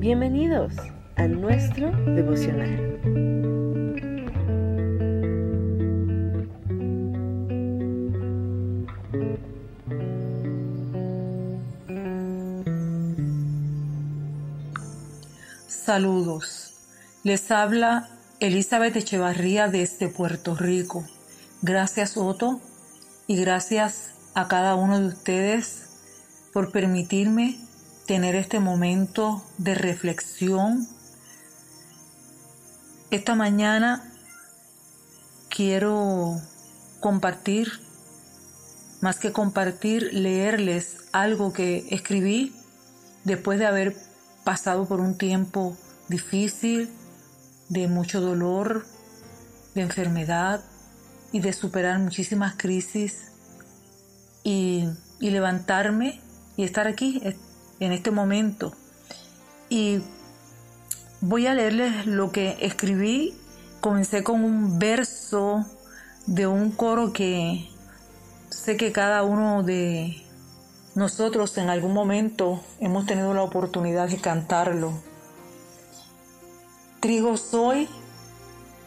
Bienvenidos a nuestro devocional. Saludos. Les habla Elizabeth Echevarría desde Puerto Rico. Gracias Otto y gracias a cada uno de ustedes por permitirme tener este momento de reflexión. Esta mañana quiero compartir, más que compartir, leerles algo que escribí después de haber pasado por un tiempo difícil, de mucho dolor, de enfermedad y de superar muchísimas crisis y, y levantarme y estar aquí en este momento. Y voy a leerles lo que escribí. Comencé con un verso de un coro que sé que cada uno de nosotros en algún momento hemos tenido la oportunidad de cantarlo. Trigo soy,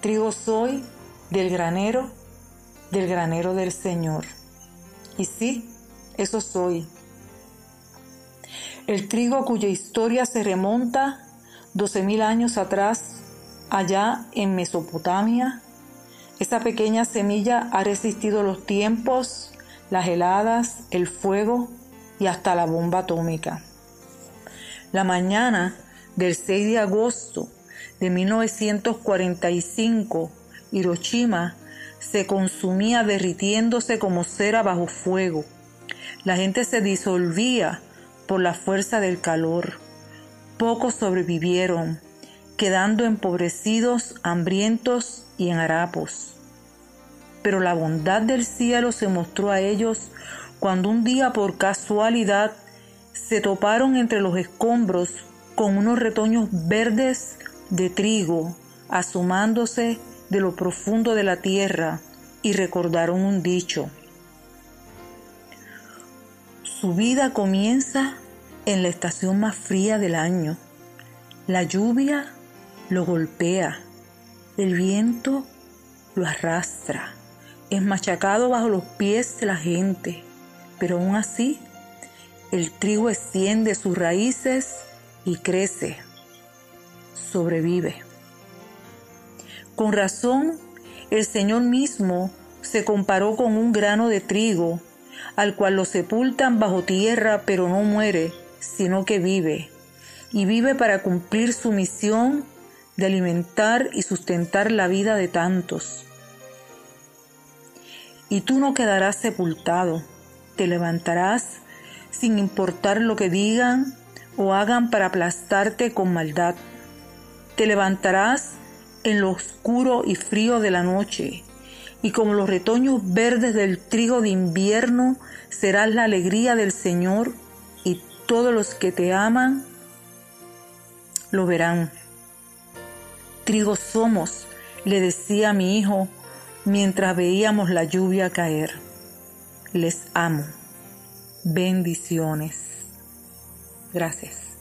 trigo soy del granero, del granero del Señor. Y sí, eso soy el trigo cuya historia se remonta 12.000 años atrás, allá en Mesopotamia. Esa pequeña semilla ha resistido los tiempos, las heladas, el fuego y hasta la bomba atómica. La mañana del 6 de agosto de 1945, Hiroshima se consumía derritiéndose como cera bajo fuego. La gente se disolvía por la fuerza del calor. Pocos sobrevivieron, quedando empobrecidos, hambrientos y en harapos. Pero la bondad del cielo se mostró a ellos cuando un día por casualidad se toparon entre los escombros con unos retoños verdes de trigo asomándose de lo profundo de la tierra y recordaron un dicho. Su vida comienza en la estación más fría del año. La lluvia lo golpea, el viento lo arrastra, es machacado bajo los pies de la gente, pero aún así el trigo extiende sus raíces y crece, sobrevive. Con razón, el Señor mismo se comparó con un grano de trigo al cual lo sepultan bajo tierra, pero no muere, sino que vive, y vive para cumplir su misión de alimentar y sustentar la vida de tantos. Y tú no quedarás sepultado, te levantarás sin importar lo que digan o hagan para aplastarte con maldad. Te levantarás en lo oscuro y frío de la noche y como los retoños verdes del trigo de invierno serás la alegría del Señor todos los que te aman lo verán. Trigo somos, le decía mi hijo mientras veíamos la lluvia caer. Les amo. Bendiciones. Gracias.